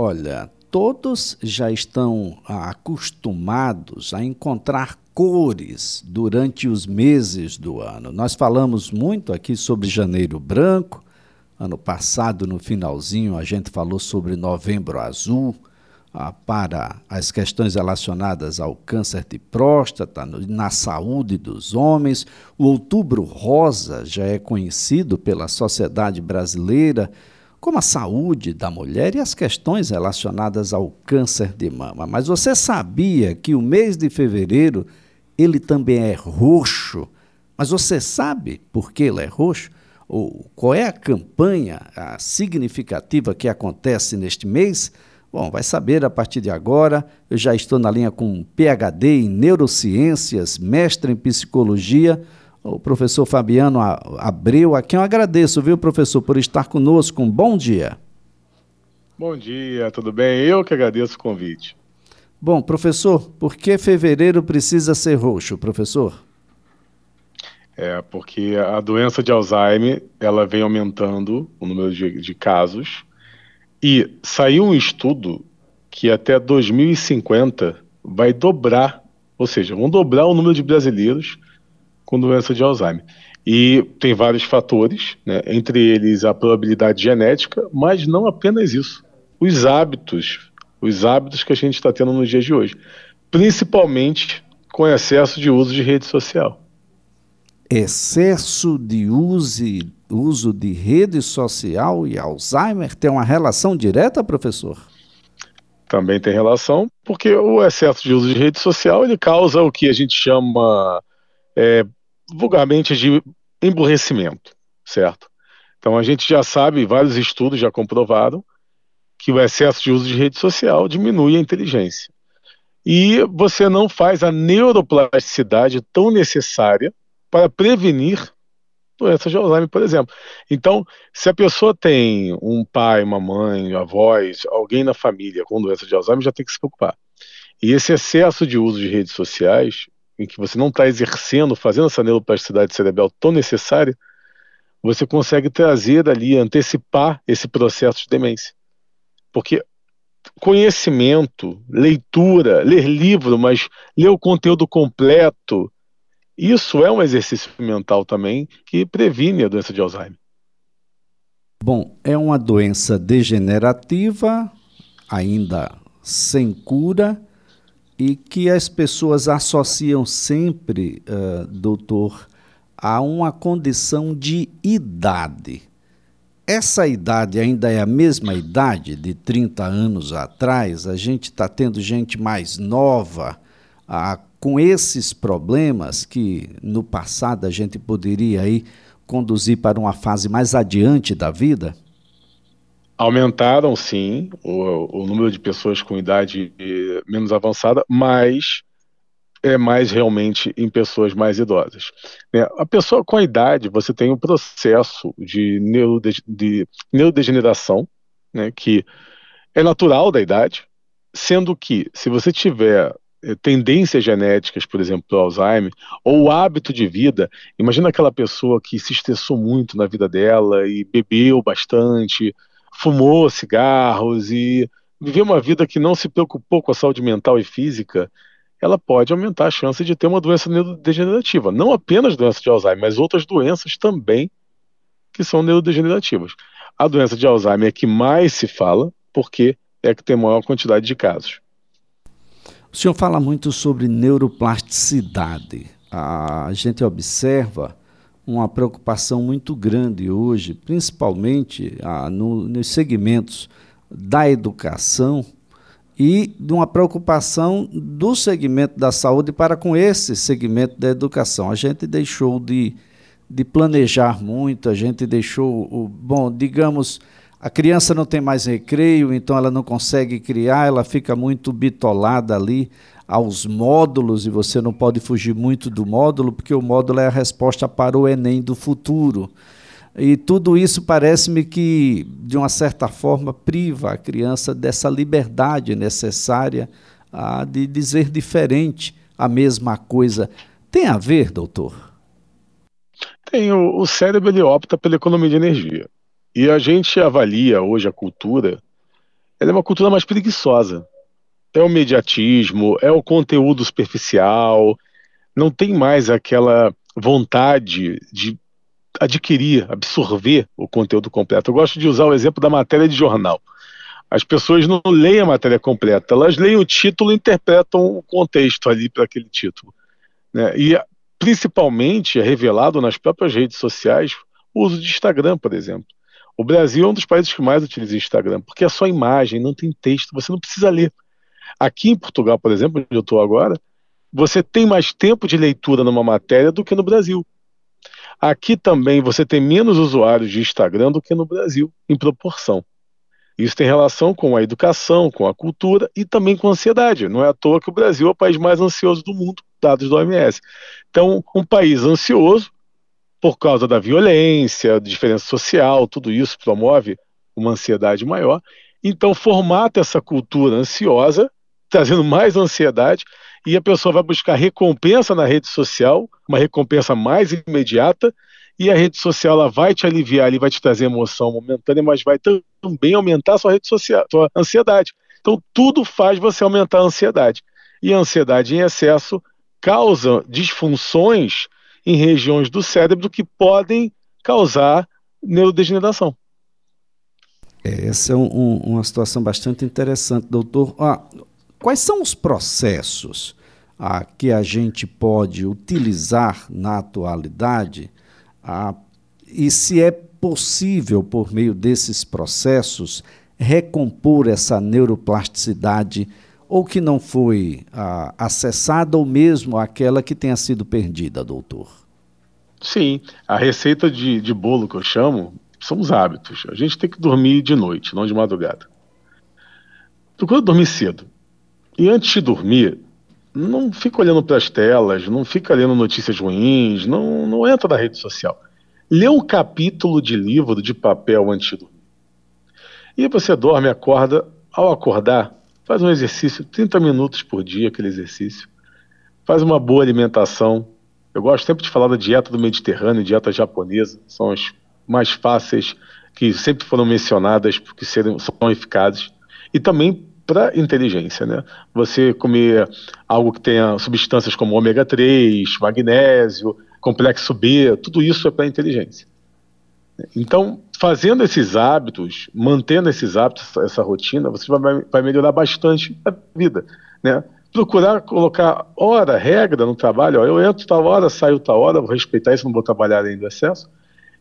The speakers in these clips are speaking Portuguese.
Olha, todos já estão acostumados a encontrar cores durante os meses do ano. Nós falamos muito aqui sobre Janeiro Branco. Ano passado, no finalzinho, a gente falou sobre Novembro Azul ah, para as questões relacionadas ao câncer de próstata, na saúde dos homens. O Outubro Rosa já é conhecido pela sociedade brasileira como a saúde da mulher e as questões relacionadas ao câncer de mama. Mas você sabia que o mês de fevereiro ele também é roxo? Mas você sabe por que ele é roxo? Ou qual é a campanha a significativa que acontece neste mês? Bom, vai saber a partir de agora. Eu já estou na linha com PhD em neurociências, mestre em psicologia o professor Fabiano Abreu, a quem eu agradeço, viu, professor, por estar conosco. Um bom dia. Bom dia, tudo bem? Eu que agradeço o convite. Bom, professor, por que fevereiro precisa ser roxo, professor? É, porque a doença de Alzheimer, ela vem aumentando o número de, de casos e saiu um estudo que até 2050 vai dobrar, ou seja, vão dobrar o número de brasileiros com doença de Alzheimer. E tem vários fatores, né, entre eles a probabilidade genética, mas não apenas isso. Os hábitos, os hábitos que a gente está tendo nos dias de hoje, principalmente com excesso de uso de rede social. Excesso de uso, uso de rede social e Alzheimer tem uma relação direta, professor? Também tem relação, porque o excesso de uso de rede social ele causa o que a gente chama é, vulgarmente de emburrecimento, certo? Então a gente já sabe, vários estudos já comprovaram que o excesso de uso de rede social diminui a inteligência. E você não faz a neuroplasticidade tão necessária para prevenir doenças de Alzheimer, por exemplo. Então, se a pessoa tem um pai, uma mãe, avós, alguém na família com doença de Alzheimer, já tem que se preocupar. E esse excesso de uso de redes sociais em que você não está exercendo, fazendo essa neuroplasticidade cerebral tão necessária, você consegue trazer ali, antecipar esse processo de demência. Porque conhecimento, leitura, ler livro, mas ler o conteúdo completo, isso é um exercício mental também que previne a doença de Alzheimer. Bom, é uma doença degenerativa, ainda sem cura, e que as pessoas associam sempre, uh, doutor, a uma condição de idade. Essa idade ainda é a mesma idade de 30 anos atrás? A gente está tendo gente mais nova uh, com esses problemas que no passado a gente poderia aí conduzir para uma fase mais adiante da vida? Aumentaram, sim, o, o número de pessoas com idade menos avançada, mas é mais realmente em pessoas mais idosas. Né? A pessoa com a idade, você tem um processo de, neurode, de neurodegeneração, né, que é natural da idade, sendo que, se você tiver eh, tendências genéticas, por exemplo, do Alzheimer, ou hábito de vida, imagina aquela pessoa que se estressou muito na vida dela e bebeu bastante, fumou cigarros e viveu uma vida que não se preocupou com a saúde mental e física, ela pode aumentar a chance de ter uma doença neurodegenerativa. Não apenas doença de Alzheimer, mas outras doenças também que são neurodegenerativas. A doença de Alzheimer é que mais se fala, porque é que tem maior quantidade de casos. O senhor fala muito sobre neuroplasticidade. A gente observa uma preocupação muito grande hoje, principalmente ah, no, nos segmentos da educação e de uma preocupação do segmento da saúde para com esse segmento da educação. A gente deixou de, de planejar muito, a gente deixou, o, bom, digamos, a criança não tem mais recreio, então ela não consegue criar, ela fica muito bitolada ali aos módulos e você não pode fugir muito do módulo, porque o módulo é a resposta para o Enem do futuro. E tudo isso parece-me que, de uma certa forma, priva a criança dessa liberdade necessária a, de dizer diferente a mesma coisa. Tem a ver, doutor? Tem. O, o cérebro ele opta pela economia de energia. E a gente avalia hoje a cultura ela é uma cultura mais preguiçosa. É o mediatismo, é o conteúdo superficial, não tem mais aquela vontade de adquirir, absorver o conteúdo completo. Eu gosto de usar o exemplo da matéria de jornal. As pessoas não leem a matéria completa, elas leem o título e interpretam o contexto ali para aquele título. Né? E principalmente é revelado nas próprias redes sociais o uso de Instagram, por exemplo. O Brasil é um dos países que mais utiliza Instagram, porque é só imagem, não tem texto, você não precisa ler. Aqui em Portugal, por exemplo, onde eu estou agora, você tem mais tempo de leitura numa matéria do que no Brasil. Aqui também você tem menos usuários de Instagram do que no Brasil, em proporção. Isso tem relação com a educação, com a cultura e também com a ansiedade. Não é à toa que o Brasil é o país mais ansioso do mundo, dados do OMS. Então, um país ansioso, por causa da violência, diferença social, tudo isso promove uma ansiedade maior. Então, formata essa cultura ansiosa, trazendo mais ansiedade, e a pessoa vai buscar recompensa na rede social, uma recompensa mais imediata, e a rede social ela vai te aliviar, ali vai te trazer emoção momentânea, mas vai também aumentar a sua rede social, sua ansiedade. Então tudo faz você aumentar a ansiedade. E a ansiedade em excesso causa disfunções em regiões do cérebro que podem causar neurodegeneração. É, essa é um, um, uma situação bastante interessante, doutor. Ah, quais são os processos ah, que a gente pode utilizar na atualidade ah, e se é possível, por meio desses processos, recompor essa neuroplasticidade ou que não foi ah, acessada ou mesmo aquela que tenha sido perdida, doutor? Sim, a receita de, de bolo que eu chamo são os hábitos. A gente tem que dormir de noite, não de madrugada. Procura dormir cedo. E antes de dormir, não fica olhando para as telas, não fica lendo notícias ruins, não, não entra na rede social. Lê um capítulo de livro de papel antes de dormir. E você dorme, acorda. Ao acordar, faz um exercício, 30 minutos por dia, aquele exercício. Faz uma boa alimentação. Eu gosto sempre de falar da dieta do Mediterrâneo, dieta japonesa. São as mais fáceis, que sempre foram mencionadas porque são eficazes. E também para inteligência, né? Você comer algo que tenha substâncias como ômega 3, magnésio, complexo B, tudo isso é para inteligência. Então, fazendo esses hábitos, mantendo esses hábitos, essa rotina, você vai, vai melhorar bastante a vida, né? Procurar colocar hora, regra no trabalho, ó, eu entro tal hora, saio tal hora, vou respeitar isso, não vou trabalhar além do excesso.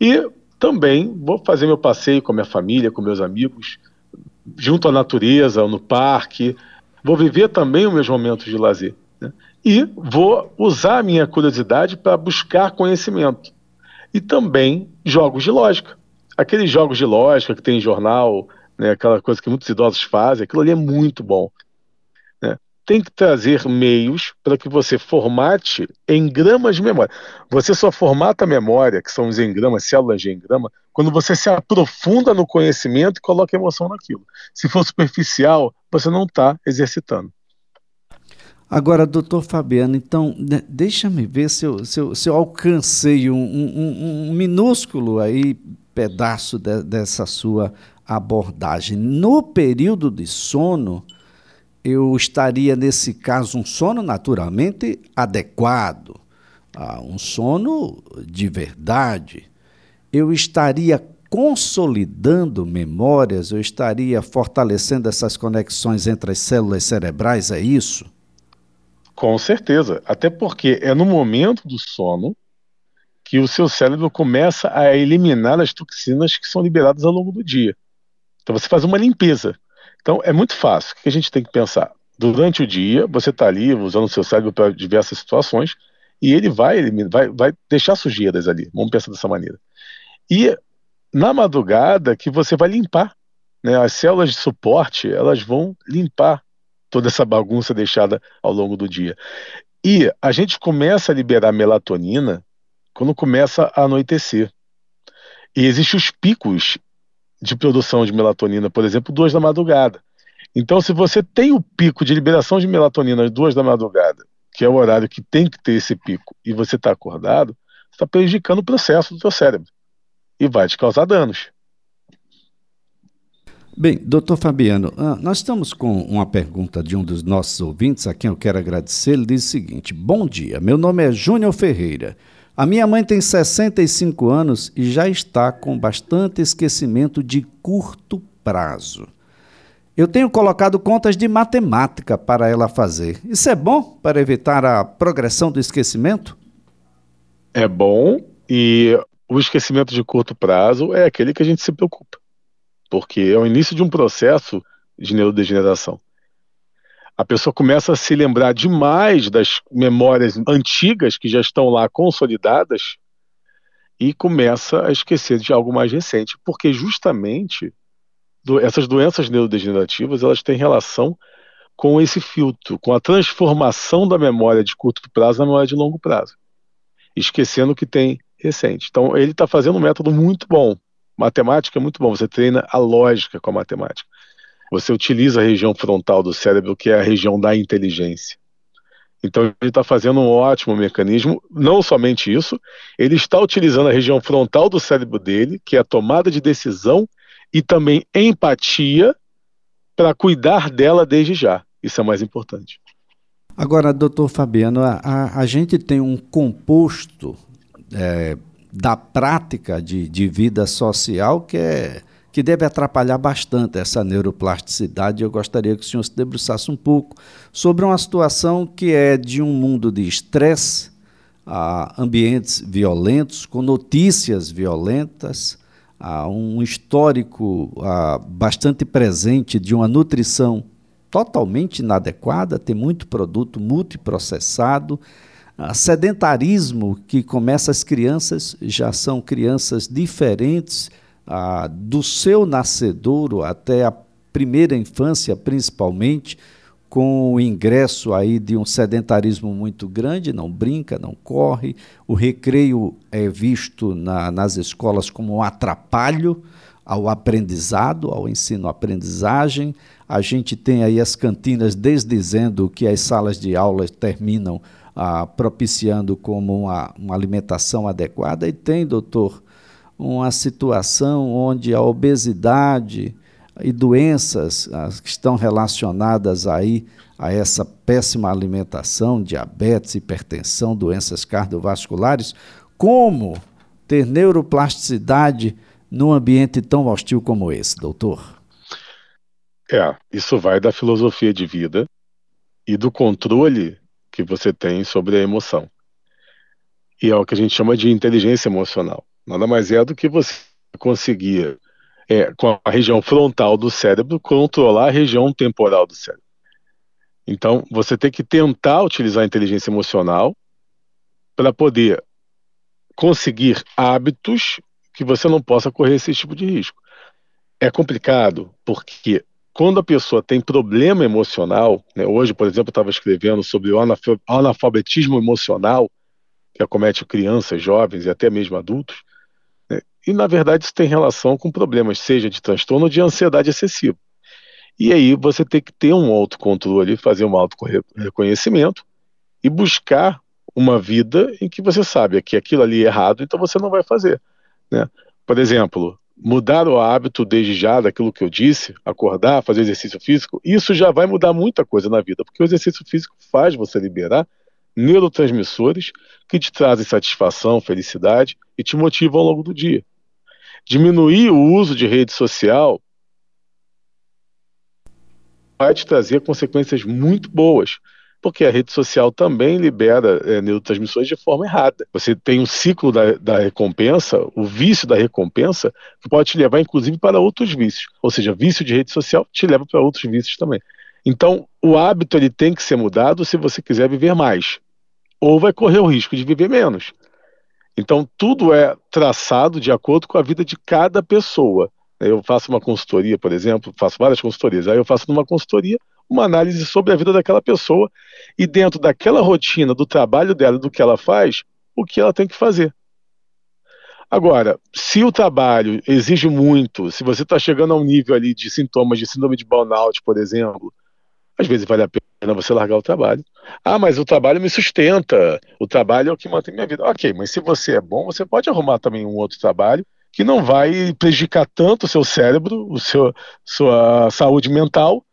E também vou fazer meu passeio com a minha família, com meus amigos, junto à natureza, no parque. Vou viver também os meus momentos de lazer. Né? E vou usar a minha curiosidade para buscar conhecimento. E também jogos de lógica. Aqueles jogos de lógica que tem em jornal, né, aquela coisa que muitos idosos fazem, aquilo ali é muito bom tem que trazer meios para que você formate engramas de memória. Você só formata a memória, que são os engramas, células de engrama, quando você se aprofunda no conhecimento e coloca emoção naquilo. Se for superficial, você não está exercitando. Agora, doutor Fabiano, então, deixa-me ver se eu, se eu, se eu alcancei um, um, um, minúsculo aí pedaço de, dessa sua abordagem. No período de sono, eu estaria, nesse caso, um sono naturalmente adequado, ah, um sono de verdade. Eu estaria consolidando memórias, eu estaria fortalecendo essas conexões entre as células cerebrais, é isso? Com certeza, até porque é no momento do sono que o seu cérebro começa a eliminar as toxinas que são liberadas ao longo do dia. Então você faz uma limpeza. Então, é muito fácil. O que a gente tem que pensar? Durante o dia, você está ali usando o seu cérebro para diversas situações e ele vai, ele vai, vai deixar sujeiras ali. Vamos pensar dessa maneira. E na madrugada que você vai limpar. Né? As células de suporte, elas vão limpar toda essa bagunça deixada ao longo do dia. E a gente começa a liberar melatonina quando começa a anoitecer. E existem os picos de produção de melatonina, por exemplo, duas da madrugada. Então, se você tem o pico de liberação de melatonina às duas da madrugada, que é o horário que tem que ter esse pico, e você está acordado, você está prejudicando o processo do seu cérebro e vai te causar danos. Bem, doutor Fabiano, ah, nós estamos com uma pergunta de um dos nossos ouvintes, a quem eu quero agradecer. Ele diz o seguinte: Bom dia, meu nome é Júnior Ferreira. A minha mãe tem 65 anos e já está com bastante esquecimento de curto prazo. Eu tenho colocado contas de matemática para ela fazer. Isso é bom para evitar a progressão do esquecimento? É bom e o esquecimento de curto prazo é aquele que a gente se preocupa porque é o início de um processo de neurodegeneração. A pessoa começa a se lembrar demais das memórias antigas que já estão lá consolidadas e começa a esquecer de algo mais recente, porque justamente do, essas doenças neurodegenerativas elas têm relação com esse filtro, com a transformação da memória de curto prazo na memória de longo prazo, esquecendo o que tem recente. Então ele está fazendo um método muito bom, Matemática é muito bom, você treina a lógica com a matemática. Você utiliza a região frontal do cérebro, que é a região da inteligência. Então ele está fazendo um ótimo mecanismo. Não somente isso, ele está utilizando a região frontal do cérebro dele, que é a tomada de decisão e também empatia, para cuidar dela desde já. Isso é mais importante. Agora, doutor Fabiano, a, a, gente tem um composto é, da prática de, de vida social que, é, que deve atrapalhar bastante essa neuroplasticidade. Eu gostaria que o senhor se debruçasse um pouco sobre uma situação que é de um mundo de estresse, a ambientes violentos, com notícias violentas, a um histórico a, bastante presente de uma nutrição totalmente inadequada, tem muito produto multiprocessado, sedentarismo que começa as crianças, já são crianças diferentes ah, do seu nascedouro até a primeira infância, principalmente, com o ingresso aí de um sedentarismo muito grande, não brinca, não corre. O recreio é visto na, nas escolas como um atrapalho ao aprendizado, ao ensino-aprendizagem. A gente tem aí as cantinas desdizendo que as salas de aula terminam ah, propiciando como uma, uma alimentação adequada. E tem, doutor, uma situação onde a obesidade e doenças que estão relacionadas aí a essa péssima alimentação, diabetes, hipertensão, doenças cardiovasculares, como ter neuroplasticidade num ambiente tão hostil como esse, doutor? É, isso vai da filosofia de vida e do controle que você tem sobre a emoção. E é o que a gente chama de inteligência emocional. Nada mais é do que você conseguir, é, com a região frontal do cérebro, controlar a região temporal do cérebro. Então, você tem que tentar utilizar a inteligência emocional para poder conseguir hábitos que você não possa correr esse tipo de risco. É complicado porque quando a pessoa tem problema emocional, né, hoje, por exemplo, eu estava escrevendo sobre o analfabetismo emocional, que acomete crianças, jovens e até mesmo adultos, e na verdade isso tem relação com problemas, seja de transtorno ou de ansiedade excessiva. E aí você tem que ter um autocontrole, fazer um auto-reconhecimento e buscar uma vida em que você sabe que aquilo ali é errado, então você não vai fazer. Né? Por exemplo, mudar o hábito desde já daquilo que eu disse, acordar, fazer exercício físico, isso já vai mudar muita coisa na vida, porque o exercício físico faz você liberar neurotransmissores que te trazem satisfação, felicidade e te motivam ao longo do dia. Diminuir o uso de rede social vai te trazer consequências muito boas porque a rede social também libera é, neurotransmissores de forma errada. Você tem um ciclo da, da, recompensa, o vício da recompensa, que pode te levar, inclusive, para outros vícios. Ou seja, vício de rede social te leva para outros vícios também. Então, o hábito ele tem que ser mudado se você quiser viver mais, ou vai correr o risco de viver menos. Então, tudo é traçado de acordo com a vida de cada pessoa. Eu faço uma consultoria, por exemplo, faço várias consultorias. Aí eu faço numa consultoria uma análise sobre a vida daquela pessoa e dentro daquela rotina do trabalho dela, do que ela faz, o que ela tem que fazer. Agora, se o trabalho exige muito, se você está chegando a um nível ali de sintomas de síndrome de burnout, por exemplo, às vezes vale a pena você largar o trabalho. Ah, mas o trabalho me sustenta, o trabalho é o que mantém minha vida. Ok, mas se você é bom, você pode arrumar também um outro trabalho que não vai prejudicar tanto o seu cérebro, o seu, sua saúde mental,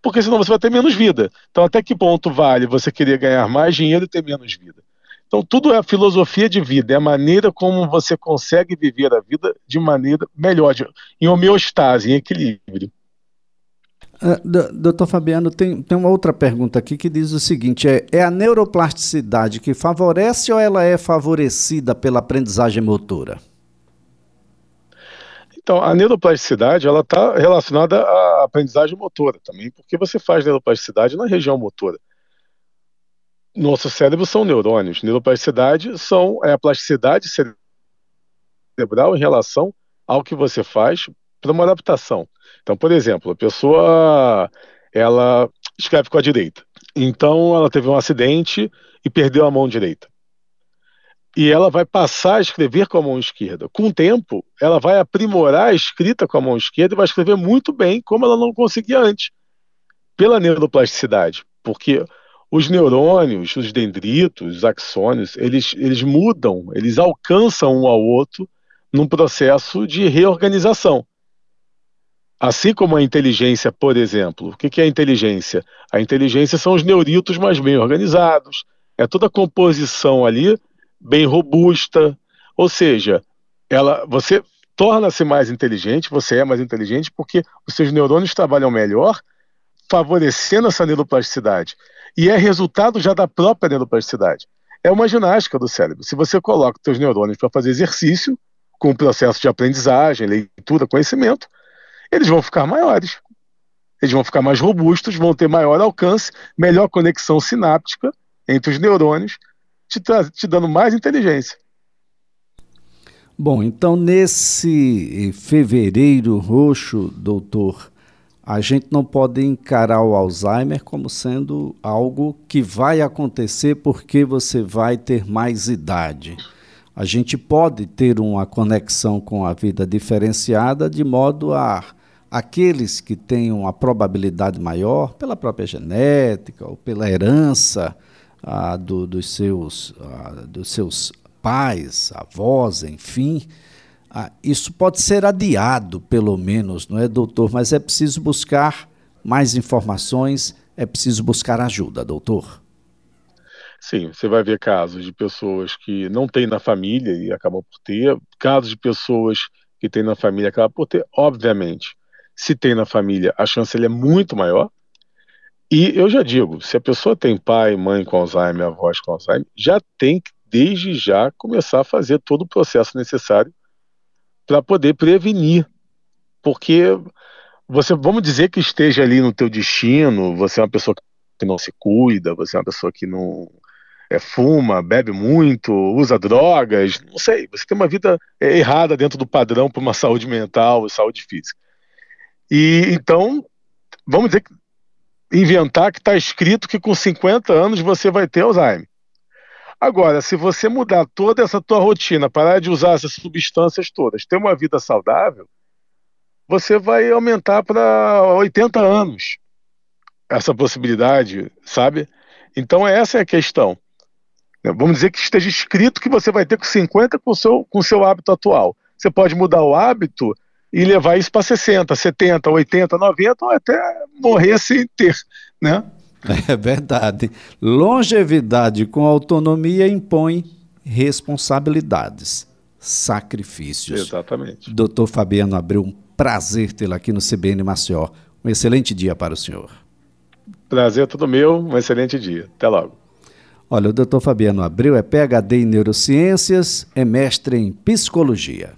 porque senão você vai ter menos vida. Então, até que ponto vale você querer ganhar mais dinheiro e ter menos vida? Então, tudo é a filosofia de vida, é a maneira como você consegue viver a vida de maneira melhor, em homeostase, em equilíbrio. Uh, doutor Fabiano, tem, tem uma outra pergunta aqui que diz o seguinte: é, é a neuroplasticidade que favorece ou ela é favorecida pela aprendizagem motora? Então, a neuroplasticidade ela está relacionada à aprendizagem motora também, porque você faz neuroplasticidade na região motora. Nosso cérebro são neurônios. Neuroplasticidade são, é a plasticidade cerebral em relação ao que você faz para uma adaptação. Então, por exemplo, a pessoa ela escreve com a direita. Então, ela teve um acidente e perdeu a mão direita e ela vai passar a escrever com a mão esquerda. Com o tempo, ela vai aprimorar a escrita com a mão esquerda e vai escrever muito bem, como ela não conseguia antes, pela neuroplasticidade. Porque os neurônios, os dendritos, os axônios, eles, eles mudam, eles alcançam um ao outro num processo de reorganização. Assim como a inteligência, por exemplo. O que é a inteligência? A inteligência são os neuritos mais bem organizados, é toda a composição ali bem robusta, ou seja, ela, você torna-se mais inteligente, você é mais inteligente porque os seus neurônios trabalham melhor, favorecendo essa neuroplasticidade. E é resultado já da própria neuroplasticidade. É uma ginástica do cérebro. Se você coloca os seus neurônios para fazer exercício, com o processo de aprendizagem, leitura, conhecimento, eles vão ficar maiores. Eles vão ficar mais robustos, vão ter maior alcance, melhor conexão sináptica entre os neurônios te, te dando mais inteligência. Bom, então nesse fevereiro roxo, doutor, a gente não pode encarar o Alzheimer como sendo algo que vai acontecer porque você vai ter mais idade. A gente pode ter uma conexão com a vida diferenciada de modo a aqueles que têm uma probabilidade maior pela própria genética ou pela herança ah, do, dos, seus, ah, dos seus pais, avós, enfim. Ah, isso pode ser adiado, pelo menos, não é, doutor? Mas é preciso buscar mais informações, é preciso buscar ajuda, doutor. Sim, você vai ver casos de pessoas que não têm na família e acabam por ter, casos de pessoas que têm na família acabam por ter, obviamente. Se tem na família, a chance é muito maior, e eu já digo, se a pessoa tem pai, mãe com Alzheimer, avós com Alzheimer, já tem que, desde já, começar a fazer todo o processo necessário para poder prevenir. Porque você, vamos dizer que esteja ali no teu destino, você é uma pessoa que não se cuida, você é uma pessoa que não é, fuma, bebe muito, usa drogas, não sei, você tem uma vida é, errada dentro do padrão para uma saúde mental e saúde física. E então, vamos dizer que inventar que está escrito que com 50 anos você vai ter Alzheimer. Agora, se você mudar toda essa tua rotina, parar de usar essas substâncias todas, ter uma vida saudável, você vai aumentar para 80 anos essa possibilidade, sabe? Então essa é a questão. Vamos dizer que esteja escrito que você vai ter com 50 com o seu, com o seu hábito atual. Você pode mudar o hábito e levar isso para 60, 70, 80, 90 ou até morrer sem ter, né? É verdade. Longevidade com autonomia impõe responsabilidades, sacrifícios. Exatamente. Doutor Fabiano Abreu, um prazer tê-lo aqui no CBN Maceió. Um excelente dia para o senhor. Prazer todo meu, um excelente dia. Até logo. Olha, o doutor Fabiano Abreu é PhD em Neurociências, é mestre em Psicologia.